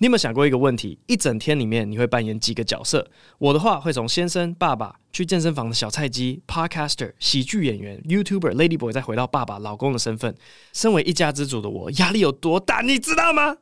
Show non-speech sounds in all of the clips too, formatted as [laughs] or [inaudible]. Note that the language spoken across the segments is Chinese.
你有没有想过一个问题？一整天里面你会扮演几个角色？我的话会从先生、爸爸、去健身房的小菜鸡、Podcaster、喜剧演员、YouTuber、Ladyboy，再回到爸爸、老公的身份。身为一家之主的我，压力有多大？你知道吗？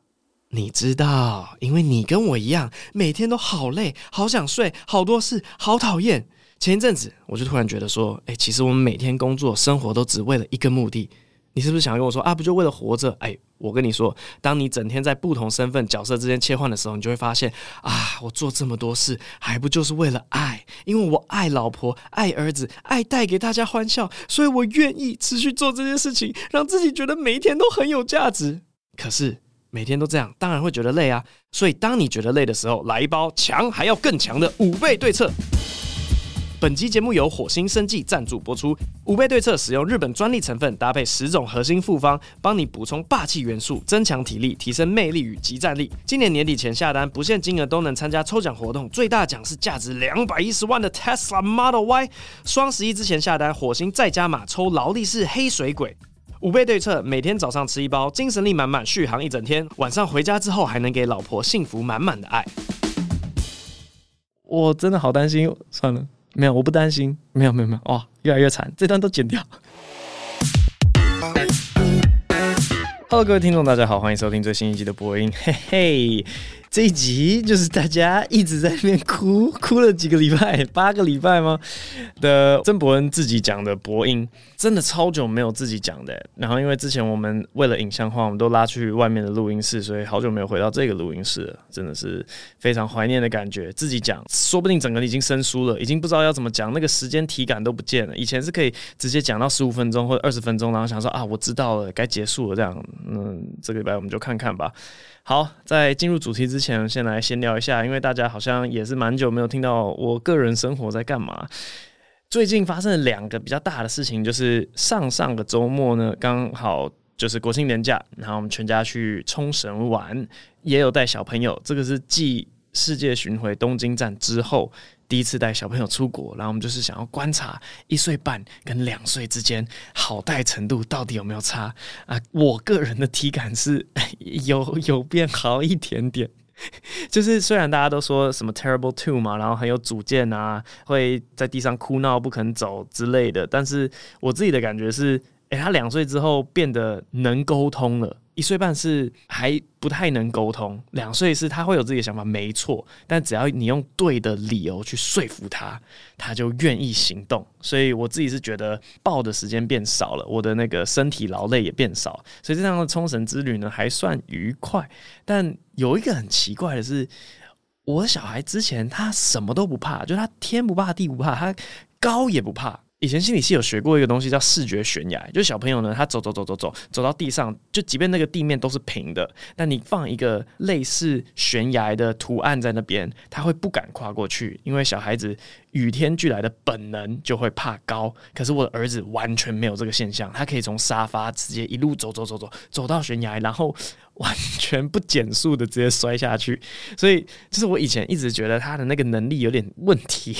你知道，因为你跟我一样，每天都好累、好想睡、好多事、好讨厌。前一阵子，我就突然觉得说，哎，其实我们每天工作、生活都只为了一个目的。你是不是想跟我说啊？不就为了活着？哎，我跟你说，当你整天在不同身份角色之间切换的时候，你就会发现啊，我做这么多事，还不就是为了爱？因为我爱老婆，爱儿子，爱带给大家欢笑，所以我愿意持续做这件事情，让自己觉得每一天都很有价值。可是每天都这样，当然会觉得累啊。所以当你觉得累的时候，来一包强还要更强的五倍对策。本期节目由火星生技赞助播出。五倍对策使用日本专利成分，搭配十种核心复方，帮你补充霸气元素，增强体力，提升魅力与即战力。今年年底前下单，不限金额都能参加抽奖活动，最大奖是价值两百一十万的 Tesla Model Y。双十一之前下单，火星再加码抽劳力士黑水鬼。五倍对策，每天早上吃一包，精神力满满，续航一整天。晚上回家之后，还能给老婆幸福满满的爱。我真的好担心，算了。没有，我不担心。没有，没有，没有。哇，越来越惨，这段都剪掉。Hello，各位听众，大家好，欢迎收听最新一集的播音。嘿嘿。这一集就是大家一直在那边哭，[laughs] 哭了几个礼拜，八个礼拜吗？的曾伯恩自己讲的播音，真的超久没有自己讲的。然后因为之前我们为了影像化，我们都拉去外面的录音室，所以好久没有回到这个录音室了，真的是非常怀念的感觉。自己讲，说不定整个人已经生疏了，已经不知道要怎么讲，那个时间体感都不见了。以前是可以直接讲到十五分钟或者二十分钟，然后想说啊，我知道了，该结束了这样。嗯，这个礼拜我们就看看吧。好，在进入主题之前，先来闲聊一下，因为大家好像也是蛮久没有听到我个人生活在干嘛。最近发生了两个比较大的事情，就是上上个周末呢，刚好就是国庆年假，然后我们全家去冲绳玩，也有带小朋友。这个是继世界巡回东京站之后。第一次带小朋友出国，然后我们就是想要观察一岁半跟两岁之间好带程度到底有没有差啊？我个人的体感是 [laughs] 有有变好一点点，[laughs] 就是虽然大家都说什么 terrible two 嘛，然后很有主见啊，会在地上哭闹不肯走之类的，但是我自己的感觉是，诶，他两岁之后变得能沟通了。一岁半是还不太能沟通，两岁是他会有自己的想法，没错。但只要你用对的理由去说服他，他就愿意行动。所以我自己是觉得抱的时间变少了，我的那个身体劳累也变少，所以这样的冲绳之旅呢还算愉快。但有一个很奇怪的是，我的小孩之前他什么都不怕，就他天不怕地不怕，他高也不怕。以前心理系有学过一个东西叫视觉悬崖，就是小朋友呢，他走走走走走走到地上，就即便那个地面都是平的，但你放一个类似悬崖的图案在那边，他会不敢跨过去，因为小孩子与天俱来的本能就会怕高。可是我的儿子完全没有这个现象，他可以从沙发直接一路走走走走走到悬崖，然后完全不减速的直接摔下去。所以，就是我以前一直觉得他的那个能力有点问题。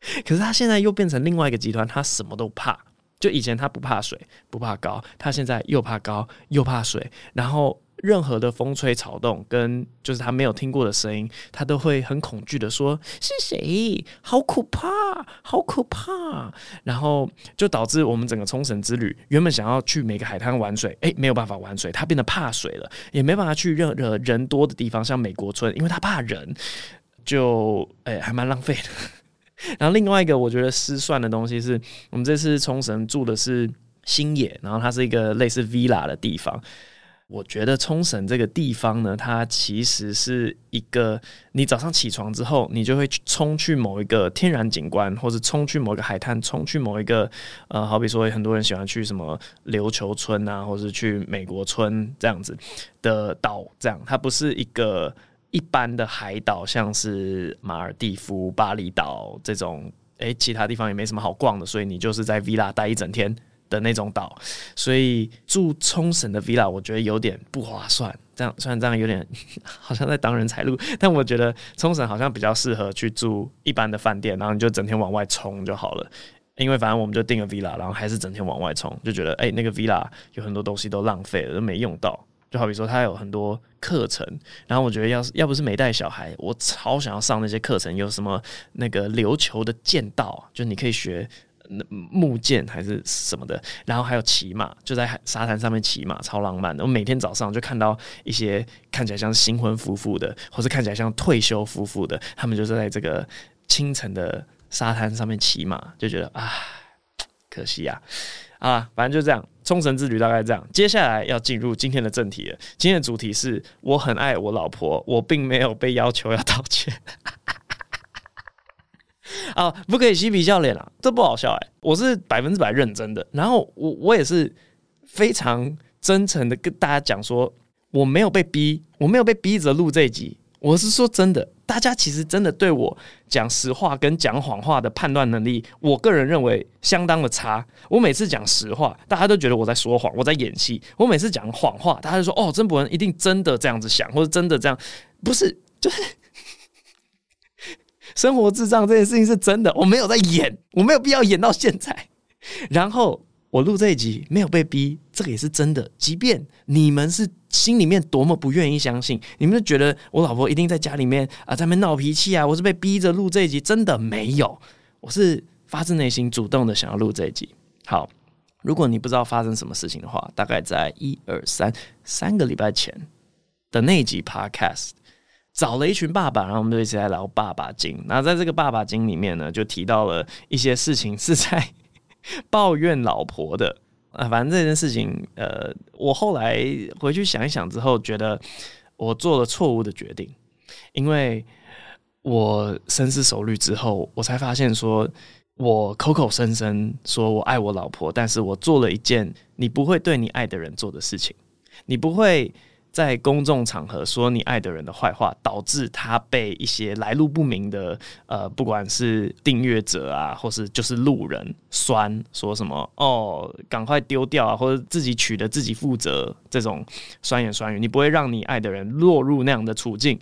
[laughs] 可是他现在又变成另外一个极端，他什么都怕。就以前他不怕水，不怕高，他现在又怕高又怕水。然后任何的风吹草动，跟就是他没有听过的声音，他都会很恐惧的说：“是谁？好可怕，好可怕！”然后就导致我们整个冲绳之旅，原本想要去每个海滩玩水，诶，没有办法玩水，他变得怕水了，也没办法去任何人多的地方，像美国村，因为他怕人，就诶还蛮浪费的。[laughs] 然后另外一个我觉得失算的东西是，我们这次冲绳住的是星野，然后它是一个类似 villa 的地方。我觉得冲绳这个地方呢，它其实是一个你早上起床之后，你就会冲去某一个天然景观，或者冲去某个海滩，冲去某一个呃，好比说很多人喜欢去什么琉球村啊，或是去美国村这样子的岛，这样它不是一个一般的海岛，像是马尔地夫、巴厘岛这种，诶，其他地方也没什么好逛的，所以你就是在 villa 待一整天。的那种岛，所以住冲绳的 villa 我觉得有点不划算。这样虽然这样有点好像在当人财路，但我觉得冲绳好像比较适合去住一般的饭店，然后你就整天往外冲就好了。因为反正我们就订个 villa，然后还是整天往外冲，就觉得哎、那个 villa 有很多东西都浪费了，都没用到。就好比说他有很多课程，然后我觉得要是要不是没带小孩，我超想要上那些课程。有什么那个琉球的剑道，就你可以学。木剑还是什么的，然后还有骑马，就在沙滩上面骑马，超浪漫的。我每天早上就看到一些看起来像新婚夫妇的，或是看起来像退休夫妇的，他们就是在这个清晨的沙滩上面骑马，就觉得啊，[tsk] 可惜呀，啊，反正就这样，冲绳之旅大概这样。接下来要进入今天的正题了，今天的主题是我很爱我老婆，我并没有被要求要道歉。[laughs] 啊，不可以嬉皮笑脸啊，这不好笑哎！我是百分之百认真的，然后我我也是非常真诚的跟大家讲说，我没有被逼，我没有被逼着录这一集，我是说真的。大家其实真的对我讲实话跟讲谎话的判断能力，我个人认为相当的差。我每次讲实话，大家都觉得我在说谎，我在演戏；我每次讲谎话，大家就说哦，曾博恩一定真的这样子想，或者真的这样，不是就是。[laughs] 生活智障这件事情是真的，我没有在演，我没有必要演到现在。然后我录这一集没有被逼，这个也是真的。即便你们是心里面多么不愿意相信，你们就觉得我老婆一定在家里面啊在那边闹脾气啊，我是被逼着录这一集，真的没有，我是发自内心主动的想要录这一集。好，如果你不知道发生什么事情的话，大概在一二三三个礼拜前的那一集 Podcast。找了一群爸爸，然后我们就一起来聊爸爸经。那在这个爸爸经里面呢，就提到了一些事情是在 [laughs] 抱怨老婆的啊。反正这件事情，呃，我后来回去想一想之后，觉得我做了错误的决定，因为我深思熟虑之后，我才发现说，我口口声声说我爱我老婆，但是我做了一件你不会对你爱的人做的事情，你不会。在公众场合说你爱的人的坏话，导致他被一些来路不明的呃，不管是订阅者啊，或是就是路人酸，说什么哦，赶快丢掉啊，或者自己取的自己负责这种酸言酸语，你不会让你爱的人落入那样的处境。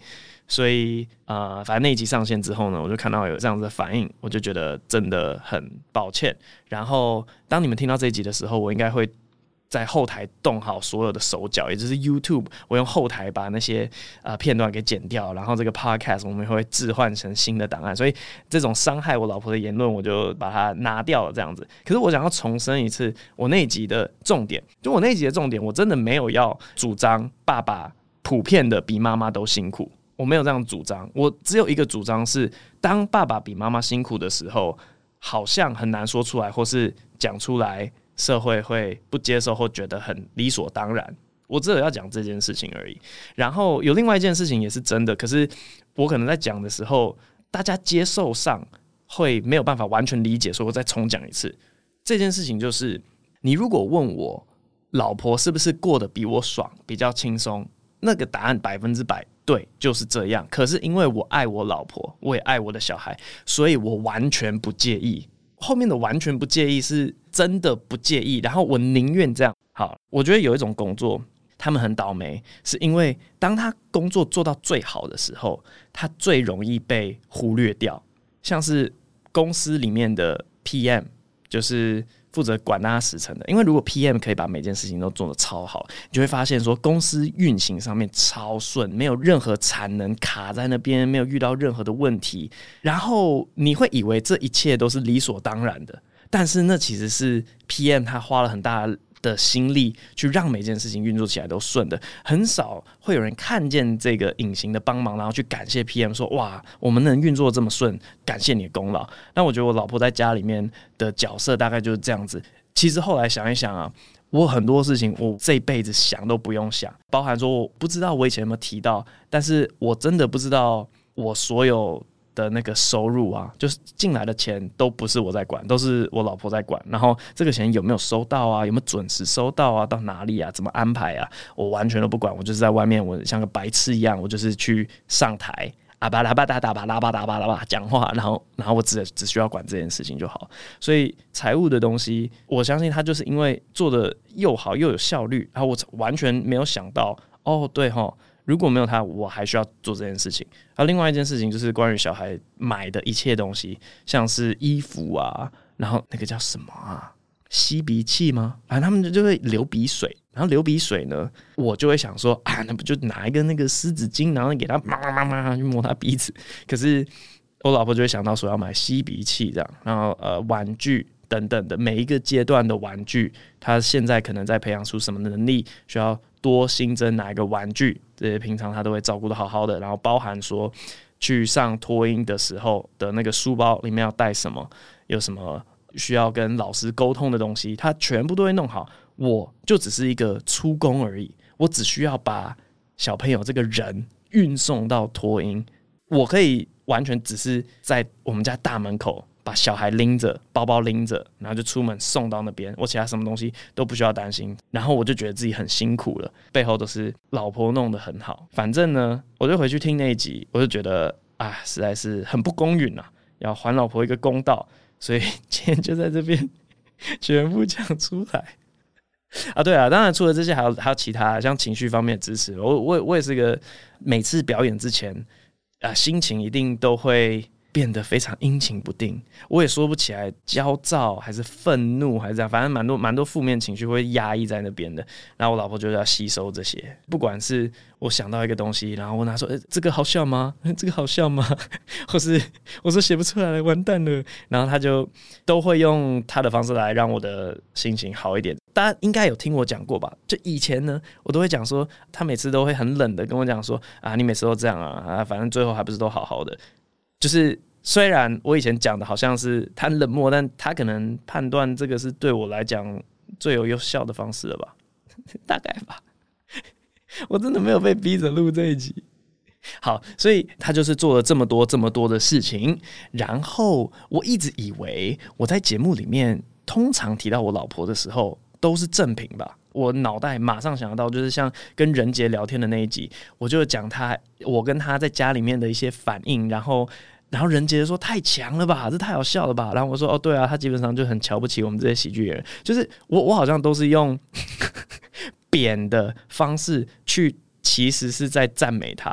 所以呃，反正那一集上线之后呢，我就看到有这样子的反应，我就觉得真的很抱歉。然后当你们听到这一集的时候，我应该会。在后台动好所有的手脚，也就是 YouTube，我用后台把那些呃片段给剪掉，然后这个 Podcast 我们会置换成新的档案，所以这种伤害我老婆的言论，我就把它拿掉了，这样子。可是我想要重申一次，我那一集的重点，就我那一集的重点，我真的没有要主张爸爸普遍的比妈妈都辛苦，我没有这样主张，我只有一个主张是，当爸爸比妈妈辛苦的时候，好像很难说出来，或是讲出来。社会会不接受或觉得很理所当然，我只有要讲这件事情而已。然后有另外一件事情也是真的，可是我可能在讲的时候，大家接受上会没有办法完全理解，所以我再重讲一次。这件事情就是，你如果问我老婆是不是过得比我爽，比较轻松，那个答案百分之百对，就是这样。可是因为我爱我老婆，我也爱我的小孩，所以我完全不介意。后面的完全不介意是真的不介意，然后我宁愿这样。好，我觉得有一种工作，他们很倒霉，是因为当他工作做到最好的时候，他最容易被忽略掉，像是公司里面的 PM，就是。负责管大家时程的，因为如果 PM 可以把每件事情都做得超好，你就会发现说公司运行上面超顺，没有任何产能卡在那边，没有遇到任何的问题，然后你会以为这一切都是理所当然的，但是那其实是 PM 他花了很大的。心力去让每件事情运作起来都顺的，很少会有人看见这个隐形的帮忙，然后去感谢 PM 说：“哇，我们能运作这么顺，感谢你的功劳。”那我觉得我老婆在家里面的角色大概就是这样子。其实后来想一想啊，我很多事情我这辈子想都不用想，包含说我不知道我以前有没有提到，但是我真的不知道我所有。的那个收入啊，就是进来的钱都不是我在管，都是我老婆在管。然后这个钱有没有收到啊？有没有准时收到啊？到哪里啊？怎么安排啊？我完全都不管，我就是在外面，我像个白痴一样，我就是去上台啊巴拉巴达达巴拉巴达巴拉巴讲话，然后然后我只只需要管这件事情就好。所以财务的东西，我相信他就是因为做的又好又有效率，然后我完全没有想到哦，对哈。如果没有他，我还需要做这件事情。而另外一件事情就是关于小孩买的一切东西，像是衣服啊，然后那个叫什么啊，吸鼻器吗？反正他们就会流鼻水，然后流鼻水呢，我就会想说啊，那不就拿一个那个湿纸巾，然后给他妈妈妈妈去摸他鼻子。可是我老婆就会想到说要买吸鼻器这样，然后呃玩具等等的每一个阶段的玩具，他现在可能在培养出什么能力，需要。多新增哪一个玩具，这些平常他都会照顾的好好的。然后包含说去上托婴的时候的那个书包里面要带什么，有什么需要跟老师沟通的东西，他全部都会弄好。我就只是一个出工而已，我只需要把小朋友这个人运送到托婴，我可以完全只是在我们家大门口。把小孩拎着，包包拎着，然后就出门送到那边，我其他什么东西都不需要担心。然后我就觉得自己很辛苦了，背后都是老婆弄得很好。反正呢，我就回去听那一集，我就觉得啊，实在是很不公允啊，要还老婆一个公道。所以 [laughs] 今天就在这边 [laughs] 全部讲出来啊。对啊，当然除了这些，还有还有其他像情绪方面的支持。我我我也是个每次表演之前啊，心情一定都会。变得非常阴晴不定，我也说不起来，焦躁还是愤怒还是这样，反正蛮多蛮多负面情绪会压抑在那边的。然后我老婆就是要吸收这些，不管是我想到一个东西，然后问她说：“诶，这个好笑吗？[laughs] 这个好笑吗？” [laughs] 或是我说写不出来了，完蛋了。然后她就都会用她的方式来让我的心情好一点。大家应该有听我讲过吧？就以前呢，我都会讲说，她每次都会很冷的跟我讲说：“啊，你每次都这样啊啊，反正最后还不是都好好的。”就是虽然我以前讲的好像是他冷漠，但他可能判断这个是对我来讲最有有效的方式了吧，[laughs] 大概吧。[laughs] 我真的没有被逼着录这一集。好，所以他就是做了这么多这么多的事情，然后我一直以为我在节目里面通常提到我老婆的时候都是正品吧。我脑袋马上想到就是像跟人杰聊天的那一集，我就讲他我跟他在家里面的一些反应，然后。然后人杰说太强了吧，这太好笑了吧。然后我说哦，对啊，他基本上就很瞧不起我们这些喜剧人。就是我我好像都是用 [laughs] 贬的方式去，其实是在赞美他。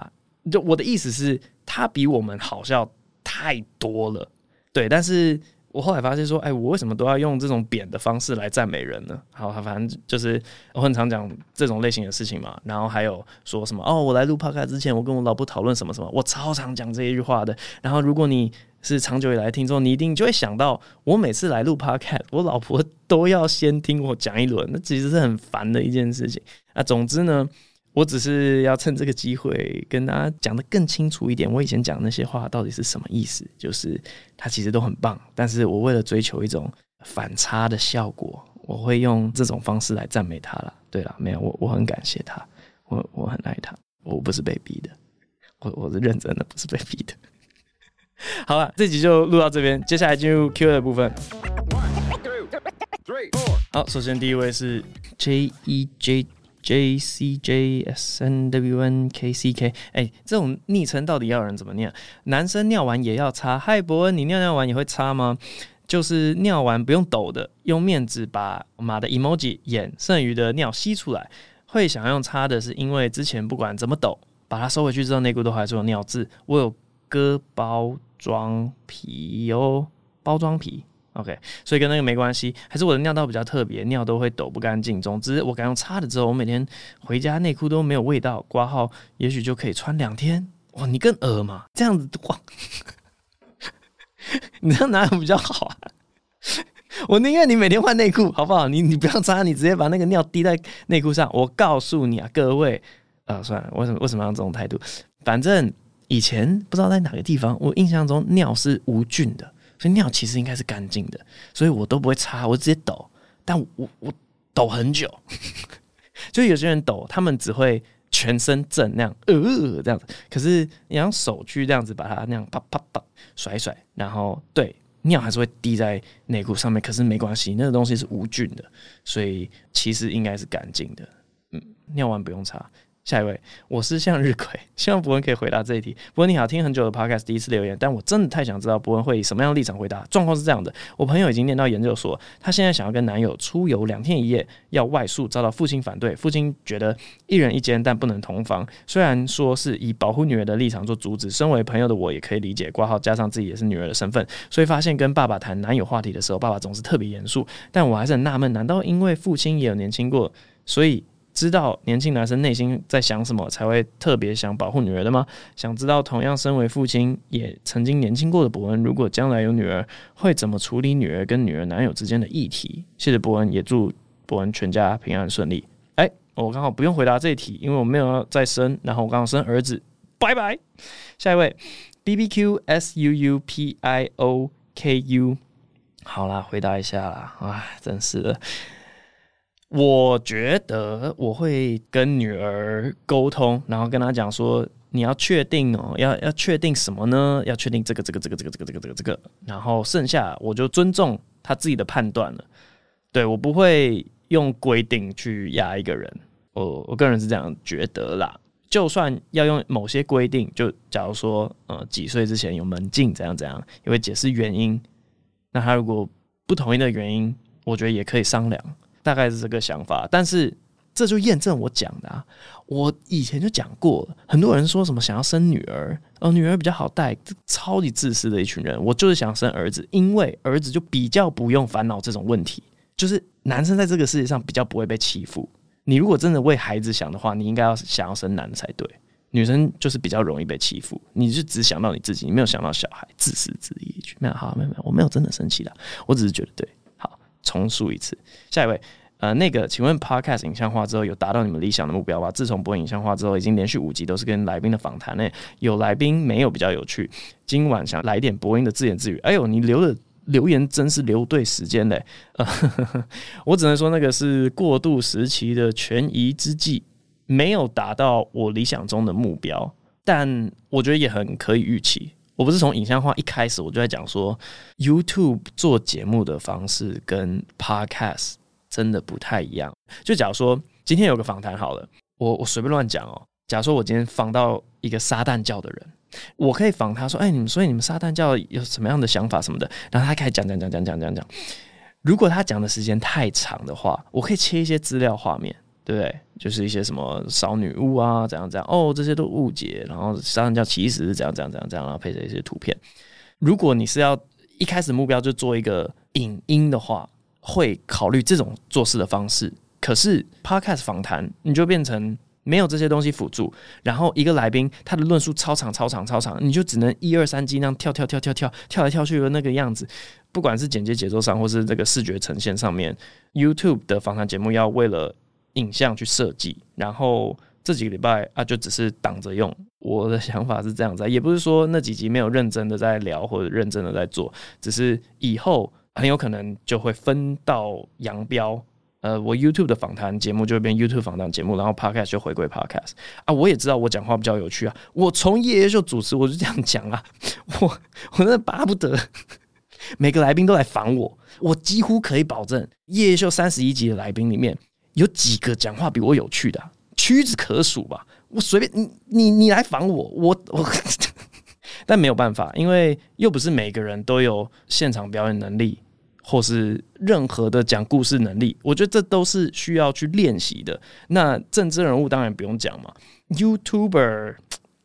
就我的意思是，他比我们好笑太多了。对，但是。我后来发现说，哎，我为什么都要用这种贬的方式来赞美人呢？好，反正就是我很常讲这种类型的事情嘛。然后还有说什么哦，我来录 Podcast 之前，我跟我老婆讨论什么什么，我超常讲这一句话的。然后如果你是长久以来听众，你一定就会想到，我每次来录 Podcast，我老婆都要先听我讲一轮，那其实是很烦的一件事情。啊，总之呢。我只是要趁这个机会跟大家讲的更清楚一点，我以前讲那些话到底是什么意思？就是他其实都很棒，但是我为了追求一种反差的效果，我会用这种方式来赞美他了。对了，没有我，我很感谢他，我我很爱他，我不是被逼的，我我是认真的，不是被逼的。好了，这集就录到这边，接下来进入 Q&A 的部分。好，首先第一位是 J E J。J C J S N W N K C K，哎、这种昵称到底要人怎么念？男生尿完也要擦。嗨，伯恩，你尿尿完也会擦吗？就是尿完不用抖的，用面纸把马的 emoji 眼剩余的尿吸出来。会想用擦的是因为之前不管怎么抖，把它收回去之后，内裤都还是有尿渍。我有割包装皮哦，包装皮。OK，所以跟那个没关系，还是我的尿道比较特别，尿都会抖不干净。总之，我改用擦的之后，我每天回家内裤都没有味道，挂号也许就可以穿两天。哇，你更恶嘛？[laughs] 这样子哇，你这样哪有比较好啊？我宁愿你每天换内裤，好不好？你你不要擦，你直接把那个尿滴在内裤上。我告诉你啊，各位，啊，算了，为什么为什么要这种态度？反正以前不知道在哪个地方，我印象中尿是无菌的。所以尿其实应该是干净的，所以我都不会擦，我直接抖。但我我抖很久。[laughs] 就有些人抖，他们只会全身震那样，呃，这样子。可是你用手去这样子把它那样啪啪啪甩甩，然后对，尿还是会滴在内裤上面，可是没关系，那个东西是无菌的，所以其实应该是干净的。嗯，尿完不用擦。下一位，我是向日葵，[laughs] 希望博恩可以回答这一题。博恩你好，听很久的 podcast 第一次留言，但我真的太想知道博恩会以什么样的立场回答。状况是这样的，我朋友已经念到研究所，她现在想要跟男友出游两天一夜，要外宿，遭到父亲反对。父亲觉得一人一间，但不能同房。虽然说是以保护女儿的立场做阻止，身为朋友的我也可以理解。挂号加上自己也是女儿的身份，所以发现跟爸爸谈男友话题的时候，爸爸总是特别严肃。但我还是很纳闷，难道因为父亲也有年轻过，所以？知道年轻男生内心在想什么，才会特别想保护女儿的吗？想知道同样身为父亲也曾经年轻过的伯恩，如果将来有女儿，会怎么处理女儿跟女儿男友之间的议题？谢谢伯恩，也祝伯恩全家平安顺利。哎、我刚好不用回答这一题，因为我没有要再生，然后我刚好生儿子。拜拜。下一位，B B Q S U U P I O K U，好啦，回答一下啦。哎，真是的。我觉得我会跟女儿沟通，然后跟她讲说：“你要确定哦，要要确定什么呢？要确定这个这个这个这个这个这个这个。然后剩下我就尊重她自己的判断了。对，我不会用规定去压一个人。我我个人是这样觉得啦。就算要用某些规定，就假如说呃几岁之前有门禁怎样怎样，也会解释原因。那他如果不同意的原因，我觉得也可以商量。”大概是这个想法，但是这就验证我讲的啊。我以前就讲过，很多人说什么想要生女儿，哦，女儿比较好带，超级自私的一群人。我就是想生儿子，因为儿子就比较不用烦恼这种问题，就是男生在这个世界上比较不会被欺负。你如果真的为孩子想的话，你应该要想要生男才对。女生就是比较容易被欺负，你就只想到你自己，你没有想到小孩，自私自利。没有，好，没有，没有，我没有真的生气的，我只是觉得对。重述一次，下一位，呃，那个，请问 Podcast 影像化之后有达到你们理想的目标吗？自从播影像化之后，已经连续五集都是跟来宾的访谈呢。有来宾没有比较有趣？今晚想来点播音的自言自语。哎呦，你留的留言真是留对时间嘞！呃，[laughs] 我只能说那个是过渡时期的权宜之计，没有达到我理想中的目标，但我觉得也很可以预期。我不是从影像化一开始我就在讲说，YouTube 做节目的方式跟 Podcast 真的不太一样。就假如说今天有个访谈好了，我我随便乱讲哦。假如说我今天访到一个撒旦教的人，我可以访他说：“哎，你们所以你们撒旦教有什么样的想法什么的？”然后他开始讲讲讲讲讲讲讲。如果他讲的时间太长的话，我可以切一些资料画面。对？就是一些什么少女物啊，怎样怎样哦，这些都误解。然后撒旦教其实是怎样怎样怎样怎样，然后配着一些图片。如果你是要一开始目标就做一个影音的话，会考虑这种做事的方式。可是 Podcast 访谈，你就变成没有这些东西辅助，然后一个来宾他的论述超长超长超长，你就只能一二三机那样跳跳跳跳跳跳来跳去的那个样子。不管是剪接节奏上，或是这个视觉呈现上面，YouTube 的访谈节目要为了影像去设计，然后这几个礼拜啊，就只是挡着用。我的想法是这样子，也不是说那几集没有认真的在聊或者认真的在做，只是以后很有可能就会分道扬镳。呃，我 YouTube 的访谈节目就会变 YouTube 访谈节目，然后 Podcast 就回归 Podcast 啊。我也知道我讲话比较有趣啊，我从夜夜秀主持我就这样讲啊，我我真的巴不得每个来宾都来访我，我几乎可以保证夜夜秀三十一集的来宾里面。有几个讲话比我有趣的，屈指可数吧。我随便你你你来访我，我我，[laughs] 但没有办法，因为又不是每个人都有现场表演能力，或是任何的讲故事能力。我觉得这都是需要去练习的。那政治人物当然不用讲嘛，YouTuber，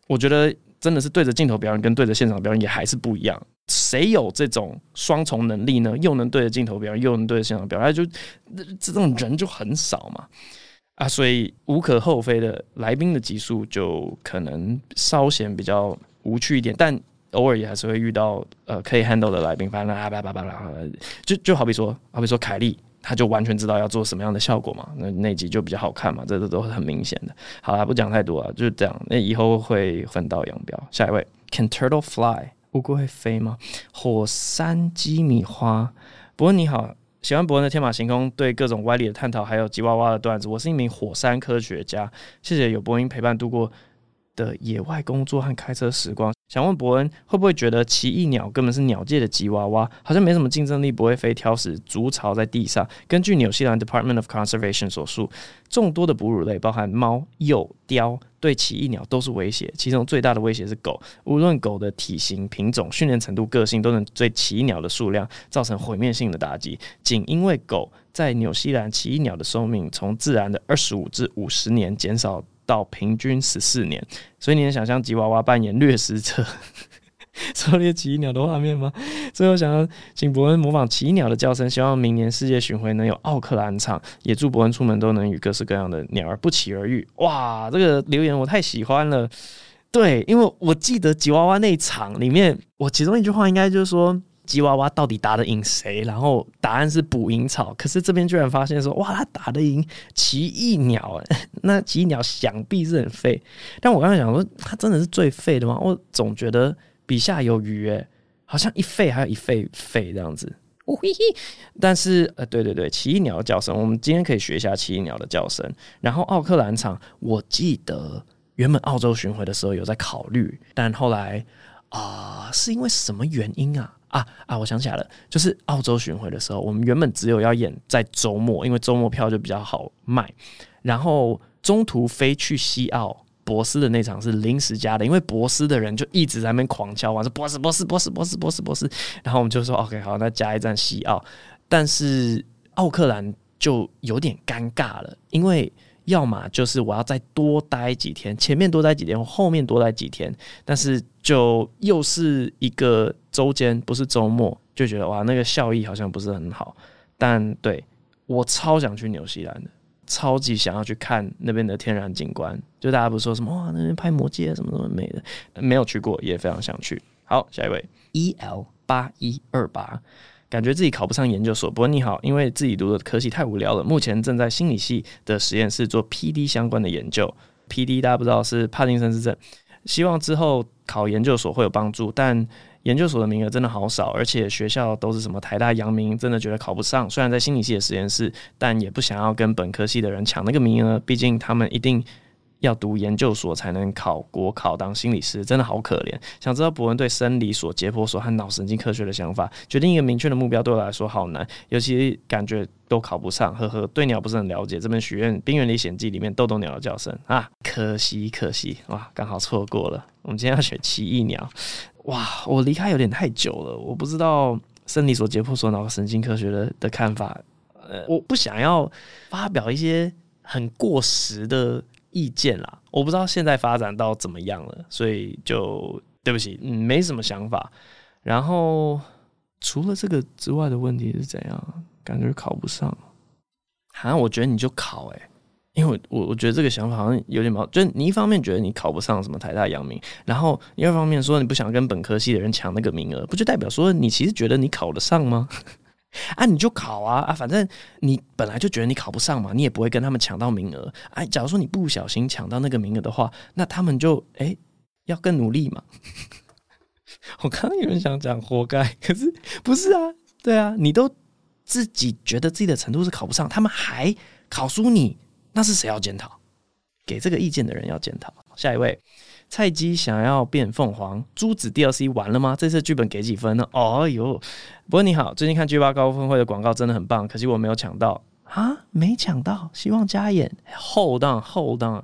我觉得真的是对着镜头表演跟对着现场表演也还是不一样。谁有这种双重能力呢？又能对着镜头表演，又能对着现场表演，就这种人就很少嘛。啊，所以无可厚非的，来宾的集数就可能稍显比较无趣一点，但偶尔也还是会遇到呃可以 handle 的来宾。反正啊叭叭叭叭，就就好比说，好比说凯莉，他就完全知道要做什么样的效果嘛，那那集就比较好看嘛，这都都很明显的。好啦，不讲太多啊，就是这样。那以后会分道扬镳。下一位，Can turtle fly？乌龟会飞吗？火山鸡米花，伯恩你好，喜欢伯恩的天马行空，对各种歪理的探讨，还有吉娃娃的段子。我是一名火山科学家，谢谢有伯恩陪伴度过的野外工作和开车时光，想问伯恩会不会觉得奇异鸟根本是鸟界的吉娃娃，好像没什么竞争力，不会飞，挑食，筑巢在地上。根据纽西兰 Department of Conservation 所述，众多的哺乳类，包含猫、鼬、雕，对奇异鸟都是威胁。其中最大的威胁是狗，无论狗的体型、品种、训练程度、个性，都能对奇异鸟的数量造成毁灭性的打击。仅因为狗在纽西兰奇异鸟的寿命从自然的二十五至五十年减少。到平均十四年，所以你能想象吉娃娃扮演掠食者 [laughs] 狩猎奇异鸟的画面吗？最后想要请伯恩模仿奇异鸟的叫声，希望明年世界巡回能有奥克兰场，也祝伯恩出门都能与各式各样的鸟儿不期而遇。哇，这个留言我太喜欢了。对，因为我记得吉娃娃那一场里面，我其中一句话应该就是说。吉娃娃到底打得赢谁？然后答案是捕蝇草。可是这边居然发现说，哇，他打得赢奇异鸟。[laughs] 那奇异鸟想必是很废。但我刚才想说，他真的是最废的吗？我总觉得比下有余，诶，好像一废还有一废废这样子。但是呃，对对对，奇异鸟的叫声，我们今天可以学一下奇异鸟的叫声。然后奥克兰场，我记得原本澳洲巡回的时候有在考虑，但后来啊、是因为什么原因啊？啊啊！我想起来了，就是澳洲巡回的时候，我们原本只有要演在周末，因为周末票就比较好卖。然后中途飞去西澳博斯的那场是临时加的，因为博斯的人就一直在那边狂敲碗说博斯博斯博斯博斯博斯博斯。然后我们就说 OK 好，那加一站西澳。但是奥克兰就有点尴尬了，因为。要么就是我要再多待几天，前面多待几天，后面多待几天，但是就又是一个周间，不是周末，就觉得哇，那个效益好像不是很好。但对，我超想去纽西兰的，超级想要去看那边的天然景观。就大家不是说什么哇，那边拍魔戒什么什么美的，没有去过，也非常想去。好，下一位，E L 八一二八。感觉自己考不上研究所，不过你好，因为自己读的科系太无聊了，目前正在心理系的实验室做 PD 相关的研究。PD 大家不知道是帕金森氏症，希望之后考研究所会有帮助，但研究所的名额真的好少，而且学校都是什么台大、阳明，真的觉得考不上。虽然在心理系的实验室，但也不想要跟本科系的人抢那个名额，毕竟他们一定。要读研究所才能考国考当心理师，真的好可怜。想知道伯文对生理所、解剖所和脑神经科学的想法。决定一个明确的目标对我来说好难，尤其感觉都考不上。呵呵，对鸟不是很了解。这本许愿《冰原历险记》里面豆豆鸟的叫声啊，可惜可惜哇，刚好错过了。我们今天要选奇异鸟哇，我离开有点太久了，我不知道生理所、解剖所、脑神经科学的的看法。呃，我不想要发表一些很过时的。意见啦，我不知道现在发展到怎么样了，所以就对不起，嗯，没什么想法。然后除了这个之外的问题是怎样？感觉考不上，好像我觉得你就考哎、欸，因为我我觉得这个想法好像有点矛盾，就是你一方面觉得你考不上什么台大、阳明，然后另一方面说你不想跟本科系的人抢那个名额，不就代表说你其实觉得你考得上吗？[laughs] 啊，你就考啊啊！反正你本来就觉得你考不上嘛，你也不会跟他们抢到名额。哎、假如说你不小心抢到那个名额的话，那他们就哎、要更努力嘛。[laughs] 我刚刚有人想讲活该，可是不是啊？对啊，你都自己觉得自己的程度是考不上，他们还考输你，那是谁要检讨？给这个意见的人要检讨。下一位。菜鸡想要变凤凰，珠子 DLC 完了吗？这次剧本给几分呢？哦哟，不过你好，最近看 G8 高峰会的广告真的很棒，可惜我没有抢到啊，没抢到，希望加演。Hold on，Hold on，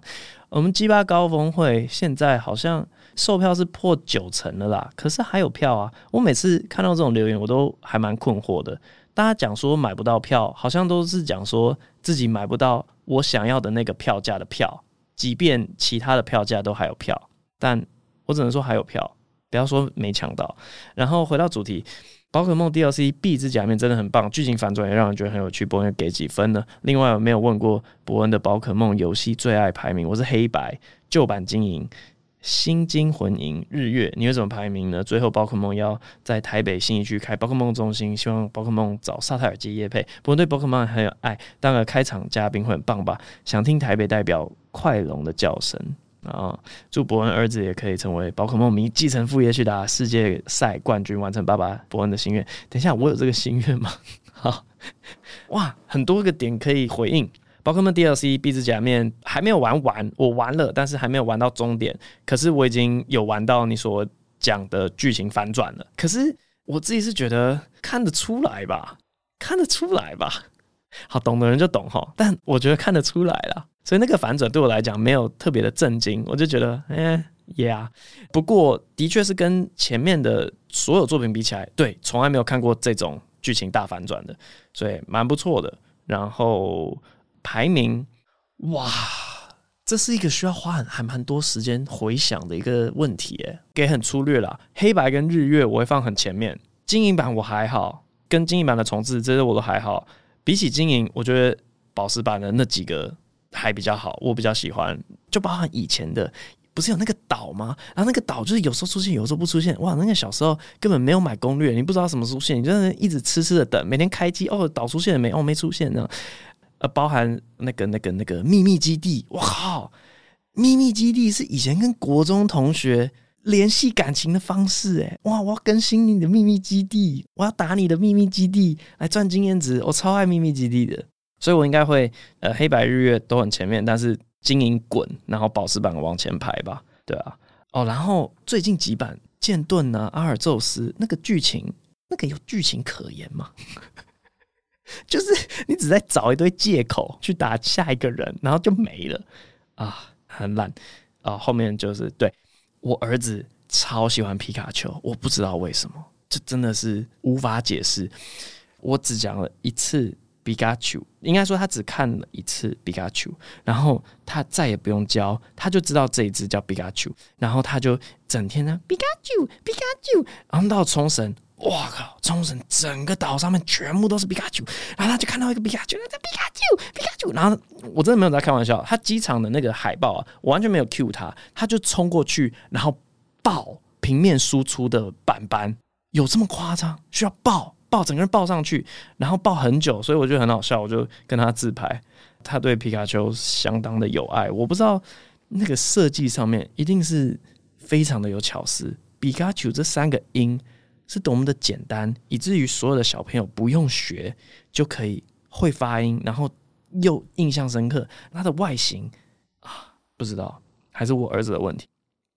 我们 G8 高峰会现在好像售票是破九成了啦，可是还有票啊。我每次看到这种留言，我都还蛮困惑的。大家讲说买不到票，好像都是讲说自己买不到我想要的那个票价的票，即便其他的票价都还有票。但我只能说还有票，不要说没抢到。然后回到主题，宝可梦 DLC 壁之假面真的很棒，剧情反转也让人觉得很有趣。伯恩给几分呢？另外我没有问过伯恩的宝可梦游戏最爱排名？我是黑白旧版金银新金魂银日月，你会怎么排名呢？最后宝可梦要在台北新一区开宝可梦中心，希望宝可梦找萨泰尔接业配。伯恩对宝可梦很有爱，当个开场嘉宾会很棒吧？想听台北代表快龙的叫声。啊祝伯恩儿子也可以成为宝可梦迷，继承父业去打世界赛冠军，完成爸爸伯恩的心愿。等一下，我有这个心愿吗？[laughs] 好，哇，很多个点可以回应。宝可梦 DLC 壁纸假面还没有玩完，我玩了，但是还没有玩到终点。可是我已经有玩到你所讲的剧情反转了。可是我自己是觉得看得出来吧，看得出来吧。好，懂的人就懂哈。但我觉得看得出来了，所以那个反转对我来讲没有特别的震惊，我就觉得，哎，yeah。不过的确是跟前面的所有作品比起来，对，从来没有看过这种剧情大反转的，所以蛮不错的。然后。排名，哇，这是一个需要花很还蛮多时间回想的一个问题，诶，给很粗略啦。黑白跟日月我会放很前面，金银版我还好，跟金银版的重置这些我都还好。比起金银，我觉得宝石版的那几个还比较好，我比较喜欢。就包含以前的，不是有那个岛吗？然后那个岛就是有时候出现，有时候不出现。哇，那个小时候根本没有买攻略，你不知道什么出现，你就是一直痴痴的等，每天开机哦，岛出现了没？哦，没出现呢。呃，包含那个、那个、那个秘密基地，我靠！秘密基地是以前跟国中同学联系感情的方式，哎，哇！我要更新你的秘密基地，我要打你的秘密基地来赚经验值，我超爱秘密基地的，所以我应该会呃黑白日月都很前面，但是金银滚，然后宝石版往前排吧，对啊，哦，然后最近几版剑盾呢、阿尔宙斯那个剧情，那个有剧情可言吗？就是你只在找一堆借口去打下一个人，然后就没了啊，很烂啊。后面就是对我儿子超喜欢皮卡丘，我不知道为什么，这真的是无法解释。我只讲了一次皮卡丘，应该说他只看了一次皮卡丘，然后他再也不用教，他就知道这一只叫皮卡丘，然后他就整天呢皮卡丘皮卡丘，然后到冲绳。哇靠！冲绳整个岛上面全部都是皮卡丘，然后他就看到一个皮卡丘，在皮卡丘，皮卡丘。然后我真的没有在开玩笑，他机场的那个海报啊，我完全没有 cue 他，他就冲过去，然后抱平面输出的板板，有这么夸张？需要抱抱整个人抱上去，然后抱很久，所以我觉得很好笑，我就跟他自拍。他对皮卡丘相当的有爱，我不知道那个设计上面一定是非常的有巧思。皮卡丘这三个音。是多么的简单，以至于所有的小朋友不用学就可以会发音，然后又印象深刻。它的外形啊，不知道还是我儿子的问题，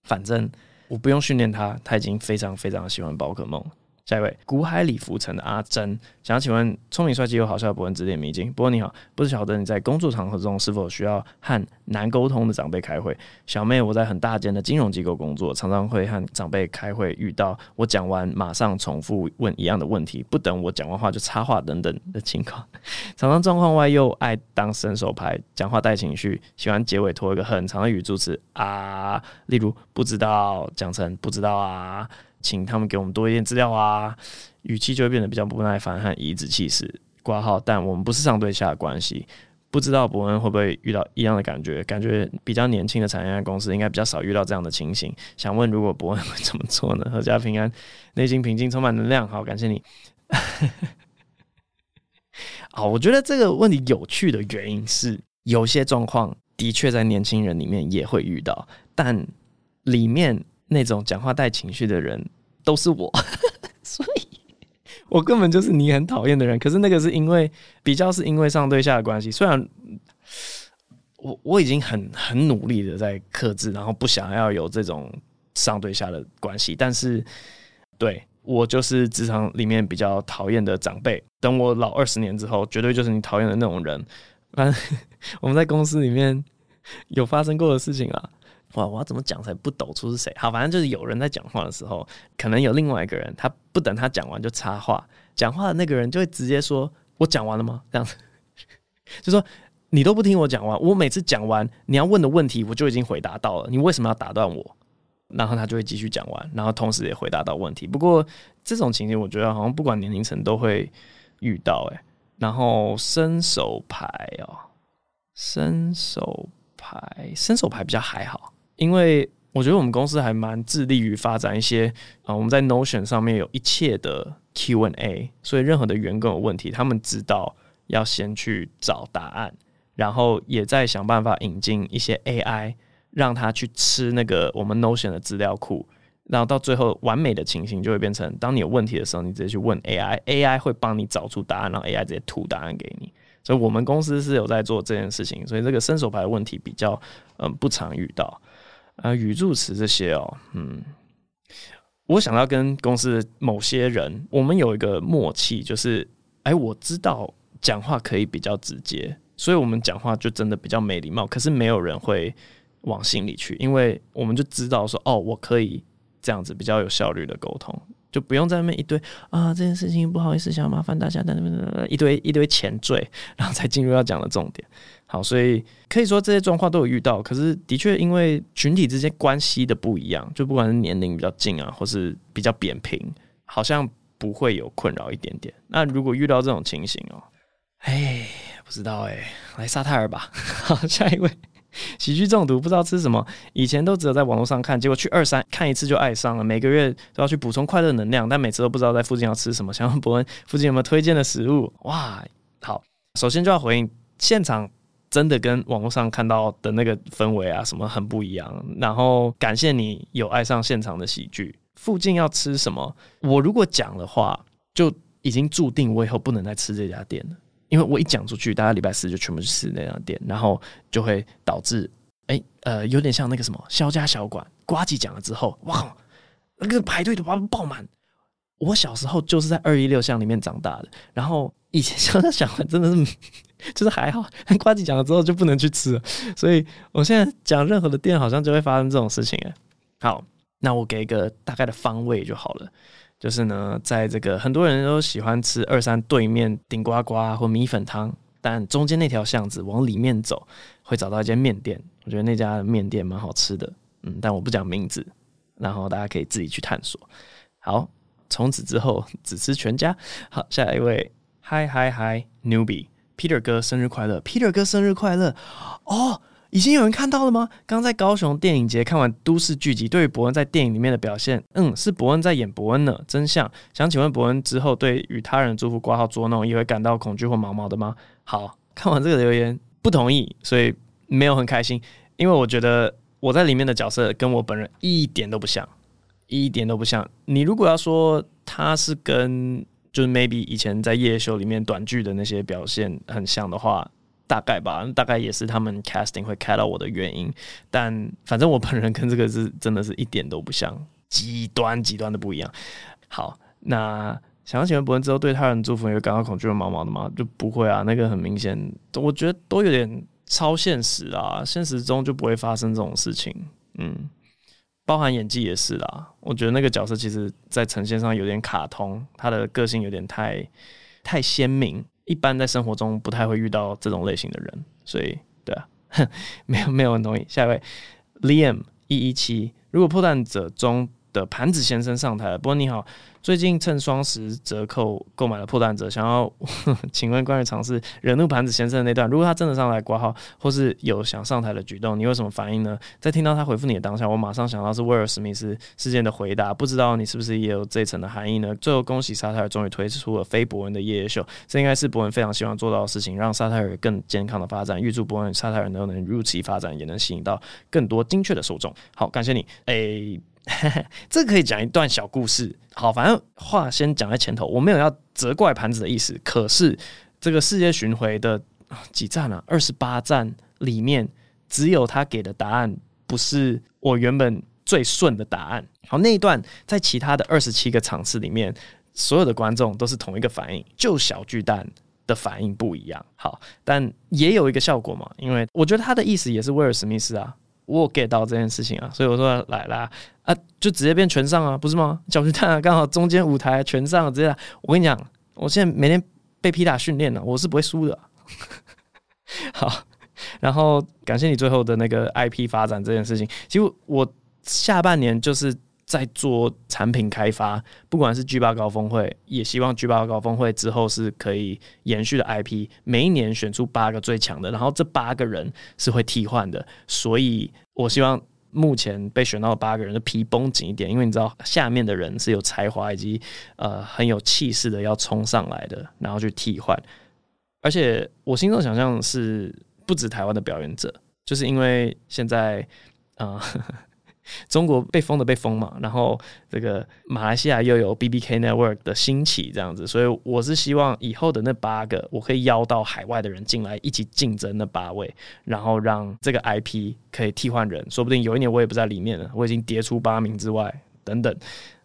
反正我不用训练他，他已经非常非常喜欢宝可梦。下一位，古海里浮沉的阿珍，想要请问聪明帅气又好笑的博文指点迷津。博文你好，不是晓得你在工作场合中是否需要和难沟通的长辈开会？小妹，我在很大间的金融机构工作，常常会和长辈开会，遇到我讲完马上重复问一样的问题，不等我讲完话就插话等等的情况。[laughs] 常常状况外又爱当伸手牌，讲话带情绪，喜欢结尾拖一个很长的语助词啊，例如不知道讲成不知道啊。请他们给我们多一点资料啊，语气就会变得比较不耐烦和颐指气使挂号。但我们不是上对下的关系，不知道伯恩会不会遇到一样的感觉？感觉比较年轻的产业公司应该比较少遇到这样的情形。想问，如果伯恩会怎么做呢？阖家平安，内心平静，充满能量。好，感谢你。好，我觉得这个问题有趣的原因是，有些状况的确在年轻人里面也会遇到，但里面那种讲话带情绪的人。都是我，[laughs] 所以我根本就是你很讨厌的人。可是那个是因为比较是因为上对下的关系。虽然我我已经很很努力的在克制，然后不想要有这种上对下的关系，但是对我就是职场里面比较讨厌的长辈。等我老二十年之后，绝对就是你讨厌的那种人。反正 [laughs] 我们在公司里面有发生过的事情啊。哇！我要怎么讲才不抖出是谁？好，反正就是有人在讲话的时候，可能有另外一个人，他不等他讲完就插话，讲话的那个人就会直接说：“我讲完了吗？”这样子，[laughs] 就说你都不听我讲完，我每次讲完你要问的问题，我就已经回答到了，你为什么要打断我？然后他就会继续讲完，然后同时也回答到问题。不过这种情形，我觉得好像不管年龄层都会遇到。诶，然后伸手牌哦，伸手牌，伸手牌比较还好。因为我觉得我们公司还蛮致力于发展一些啊，我们在 Notion 上面有一切的 Q&A，所以任何的员工有问题，他们知道要先去找答案，然后也在想办法引进一些 AI，让他去吃那个我们 Notion 的资料库，然后到最后完美的情形就会变成，当你有问题的时候，你直接去问 AI，AI 会帮你找出答案，然后 AI 直接吐答案给你。所以我们公司是有在做这件事情，所以这个伸手牌的问题比较嗯不常遇到。呃，语助词这些哦，嗯，我想要跟公司某些人，我们有一个默契，就是哎，我知道讲话可以比较直接，所以我们讲话就真的比较没礼貌。可是没有人会往心里去，因为我们就知道说，哦，我可以这样子比较有效率的沟通。就不用在那边一堆啊，这件事情不好意思，想要麻烦大家在那边一堆一堆前缀，然后才进入要讲的重点。好，所以可以说这些状况都有遇到，可是的确因为群体之间关系的不一样，就不管是年龄比较近啊，或是比较扁平，好像不会有困扰一点点。那如果遇到这种情形哦，哎，不知道哎，来沙泰尔吧。[laughs] 好，下一位。[laughs] 喜剧中毒不知道吃什么，以前都只有在网络上看，结果去二三看一次就爱上了，每个月都要去补充快乐能量，但每次都不知道在附近要吃什么。[laughs] 想问博恩附近有没有推荐的食物？哇，好，首先就要回应，现场真的跟网络上看到的那个氛围啊什么很不一样。然后感谢你有爱上现场的喜剧。附近要吃什么？我如果讲的话，就已经注定我以后不能再吃这家店了。因为我一讲出去，大家礼拜四就全部去吃那家店，然后就会导致，哎，呃，有点像那个什么萧家小馆，呱吉讲了之后，哇，那个排队的哇爆满。我小时候就是在二一六巷里面长大的，然后以前萧家小馆真的是 [laughs] 就是还好，但呱吉讲了之后就不能去吃了，所以我现在讲任何的店，好像就会发生这种事情哎。好，那我给一个大概的方位就好了。就是呢，在这个很多人都喜欢吃二三对面顶呱呱或米粉汤，但中间那条巷子往里面走，会找到一间面店。我觉得那家面店蛮好吃的，嗯，但我不讲名字，然后大家可以自己去探索。好，从此之后只吃全家。好，下一位，嗨嗨嗨，Newbie，Peter 哥生日快乐，Peter 哥生日快乐，哦。已经有人看到了吗？刚在高雄电影节看完都市剧集，对于伯恩在电影里面的表现，嗯，是伯恩在演伯恩呢。真相，想请问伯恩之后对与他人祝福挂号捉弄，也会感到恐惧或毛毛的吗？好，看完这个留言不同意，所以没有很开心，因为我觉得我在里面的角色跟我本人一点都不像，一点都不像。你如果要说他是跟就是 maybe 以前在夜秀里面短剧的那些表现很像的话。大概吧，大概也是他们 casting 会开到我的原因，但反正我本人跟这个是真的是一点都不像，极端极端的不一样。好，那想要请问博恩之后对他人祝福，有感到恐惧和毛毛的吗？就不会啊，那个很明显，我觉得都有点超现实啊，现实中就不会发生这种事情。嗯，包含演技也是啦，我觉得那个角色其实在呈现上有点卡通，他的个性有点太太鲜明。一般在生活中不太会遇到这种类型的人，所以对啊，[laughs] 没有没有很同意。下一位，Liam 一一七，如果破蛋者中的盘子先生上台了，不过你好。最近趁双十折扣购买了破蛋者，想要 [laughs] 请问关于尝试惹怒盘子先生的那段，如果他真的上来挂号，或是有想上台的举动，你有什么反应呢？在听到他回复你的当下，我马上想到是威尔史密斯事件的回答，不知道你是不是也有这层的含义呢？最后恭喜沙泰尔终于推出了非博恩的夜夜秀，这应该是博恩非常希望做到的事情，让沙泰尔更健康的发展。预祝博恩与沙泰尔都能如期发展，也能吸引到更多精确的受众。好，感谢你。诶、[laughs] 这可以讲一段小故事。好，反正话先讲在前头，我没有要责怪盘子的意思。可是这个世界巡回的几站啊，二十八站里面，只有他给的答案不是我原本最顺的答案。好，那一段在其他的二十七个场次里面，所有的观众都是同一个反应，就小巨蛋的反应不一样。好，但也有一个效果嘛，因为我觉得他的意思也是威尔史密斯啊。我 get 到这件事情啊，所以我说来啦啊，就直接变全上啊，不是吗？小巨蛋啊，刚好中间舞台全上，直接来。我跟你讲，我现在每天被皮打训练了，我是不会输的。[laughs] 好，然后感谢你最后的那个 IP 发展这件事情，其实我下半年就是。在做产品开发，不管是 G 八高峰会，也希望 G 八高峰会之后是可以延续的 IP，每一年选出八个最强的，然后这八个人是会替换的，所以我希望目前被选到的八个人的皮绷紧一点，因为你知道下面的人是有才华以及呃很有气势的要冲上来的，然后去替换，而且我心中想象是不止台湾的表演者，就是因为现在啊。呃 [laughs] 中国被封的被封嘛，然后这个马来西亚又有 BBK Network 的兴起这样子，所以我是希望以后的那八个，我可以邀到海外的人进来一起竞争那八位，然后让这个 IP 可以替换人，说不定有一年我也不在里面了，我已经跌出八名之外等等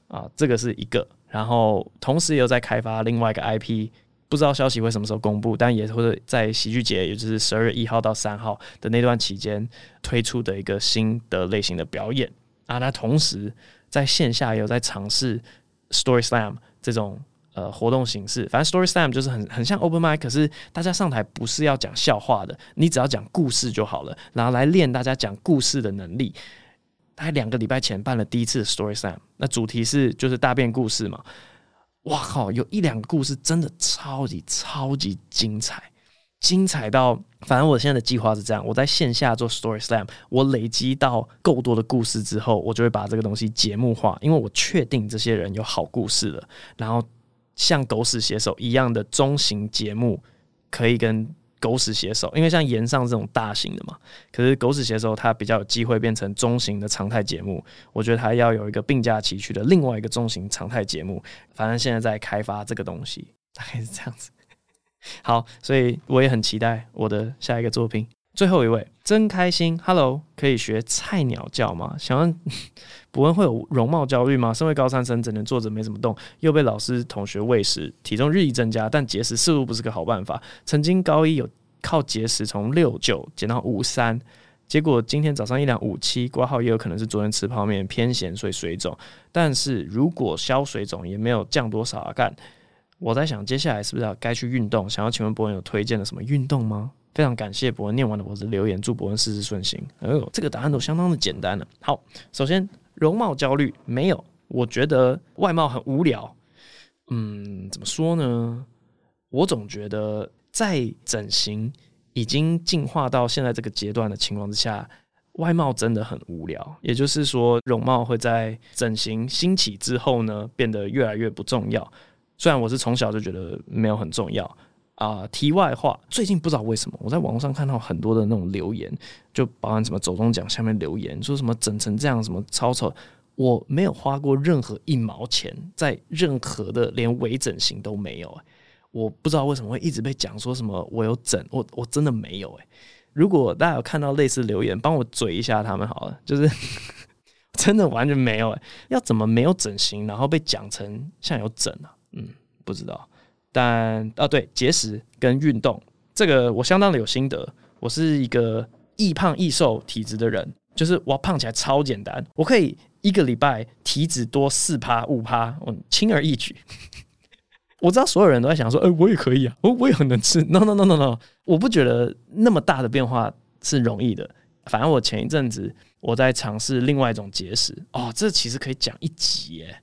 啊，这个是一个，然后同时又在开发另外一个 IP。不知道消息会什么时候公布，但也会在喜剧节，也就是十二月一号到三号的那段期间推出的一个新的类型的表演啊。那同时在线下也有在尝试 Story Slam 这种呃活动形式。反正 Story Slam 就是很很像 Open Mic，可是大家上台不是要讲笑话的，你只要讲故事就好了，然后来练大家讲故事的能力。大概两个礼拜前办了第一次 Story Slam，那主题是就是大便故事嘛。哇靠！有一两个故事真的超级超级精彩，精彩到反正我现在的计划是这样：我在线下做 Story Slam，我累积到够多的故事之后，我就会把这个东西节目化，因为我确定这些人有好故事了，然后像狗屎写手一样的中型节目可以跟。狗屎写手，因为像炎上这种大型的嘛，可是狗屎写手它比较有机会变成中型的常态节目。我觉得它要有一个并驾齐驱的另外一个中型常态节目。反正现在在开发这个东西，大概是这样子。[laughs] 好，所以我也很期待我的下一个作品。最后一位真开心，Hello，可以学菜鸟叫吗？想问博恩会有容貌焦虑吗？身为高三生，整天坐着没怎么动，又被老师同学喂食，体重日益增加，但节食似乎不是个好办法。曾经高一有靠节食从六九减到五三，结果今天早上一量五七，挂号也有可能是昨天吃泡面偏咸所以水肿。但是如果消水肿也没有降多少啊，干！我在想接下来是不是要该去运动？想要请问博恩有推荐的什么运动吗？非常感谢博恩念完了我的留言，祝博恩事事顺心。哎呦，这个答案都相当的简单了。好，首先容貌焦虑没有，我觉得外貌很无聊。嗯，怎么说呢？我总觉得在整形已经进化到现在这个阶段的情况之下，外貌真的很无聊。也就是说，容貌会在整形兴起之后呢，变得越来越不重要。虽然我是从小就觉得没有很重要。啊、题外话，最近不知道为什么，我在网络上看到很多的那种留言，就包含什么走中奖下面留言，说什么整成这样，什么超丑。我没有花过任何一毛钱在任何的连微整形都没有、欸，我不知道为什么会一直被讲说什么我有整，我我真的没有、欸，如果大家有看到类似留言，帮我嘴一下他们好了，就是 [laughs] 真的完全没有、欸，要怎么没有整形，然后被讲成像有整啊？嗯，不知道。但啊，对，节食跟运动这个我相当的有心得。我是一个易胖易瘦体质的人，就是我胖起来超简单，我可以一个礼拜体脂多四趴五趴，我轻而易举。[laughs] 我知道所有人都在想说，哎、我也可以啊，我我也很能吃。No no no no no，我不觉得那么大的变化是容易的。反正我前一阵子我在尝试另外一种节食，哦，这其实可以讲一集耶。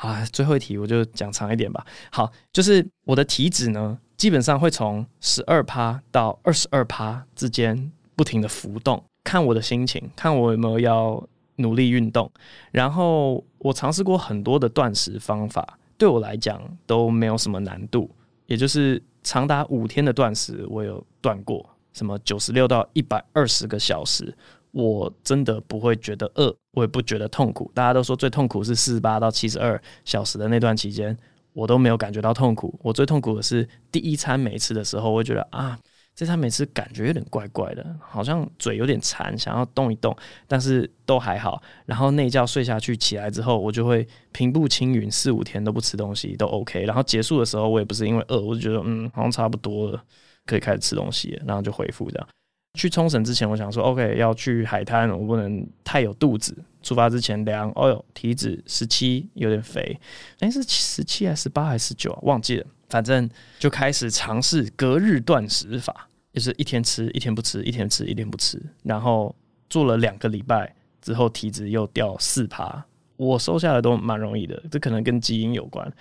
啊，最后一题我就讲长一点吧。好，就是我的体脂呢，基本上会从十二趴到二十二趴之间不停的浮动，看我的心情，看我有没有要努力运动。然后我尝试过很多的断食方法，对我来讲都没有什么难度，也就是长达五天的断食，我有断过，什么九十六到一百二十个小时。我真的不会觉得饿，我也不觉得痛苦。大家都说最痛苦是四十八到七十二小时的那段期间，我都没有感觉到痛苦。我最痛苦的是第一餐没吃的时候，我会觉得啊，这餐没吃感觉有点怪怪的，好像嘴有点馋，想要动一动，但是都还好。然后那一觉睡下去，起来之后我就会平步青云，四五天都不吃东西都 OK。然后结束的时候，我也不是因为饿，我就觉得嗯，好像差不多了，可以开始吃东西，然后就恢复这样。去冲绳之前，我想说，OK，要去海滩，我不能太有肚子。出发之前量，哦哟，体脂十七，有点肥。哎、是十七还是十八还是十九啊？忘记了。反正就开始尝试隔日断食法，就是一天吃，一天不吃，一天吃，一天不吃。然后做了两个礼拜之后，体脂又掉四趴。我瘦下来都蛮容易的，这可能跟基因有关。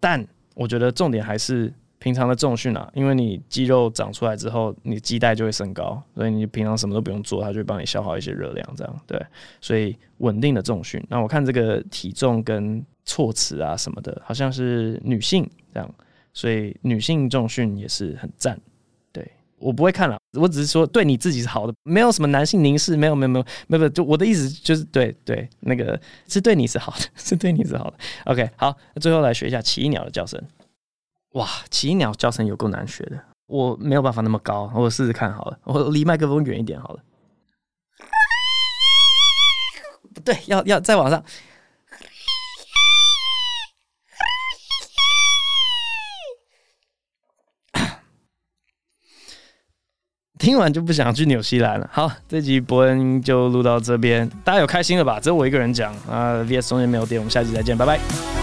但我觉得重点还是。平常的重训啊，因为你肌肉长出来之后，你基代就会升高，所以你平常什么都不用做，它就会帮你消耗一些热量，这样对。所以稳定的重训。那我看这个体重跟措辞啊什么的，好像是女性这样，所以女性重训也是很赞。对，我不会看了，我只是说对你自己是好的，没有什么男性凝视，没有没有没有没有，就我的意思就是对对，那个是对你是好的，[laughs] 是对你是好的。OK，好，那最后来学一下奇异鸟的叫声。哇，奇鸟叫声有够难学的，我没有办法那么高，我试试看好了，我离麦克风远一点好了。不对，要要再往上。[coughs] 听完就不想去纽西兰了。好，这集博恩就录到这边，大家有开心了吧？只有我一个人讲啊。VS 中间没有电，我们下集再见，拜拜。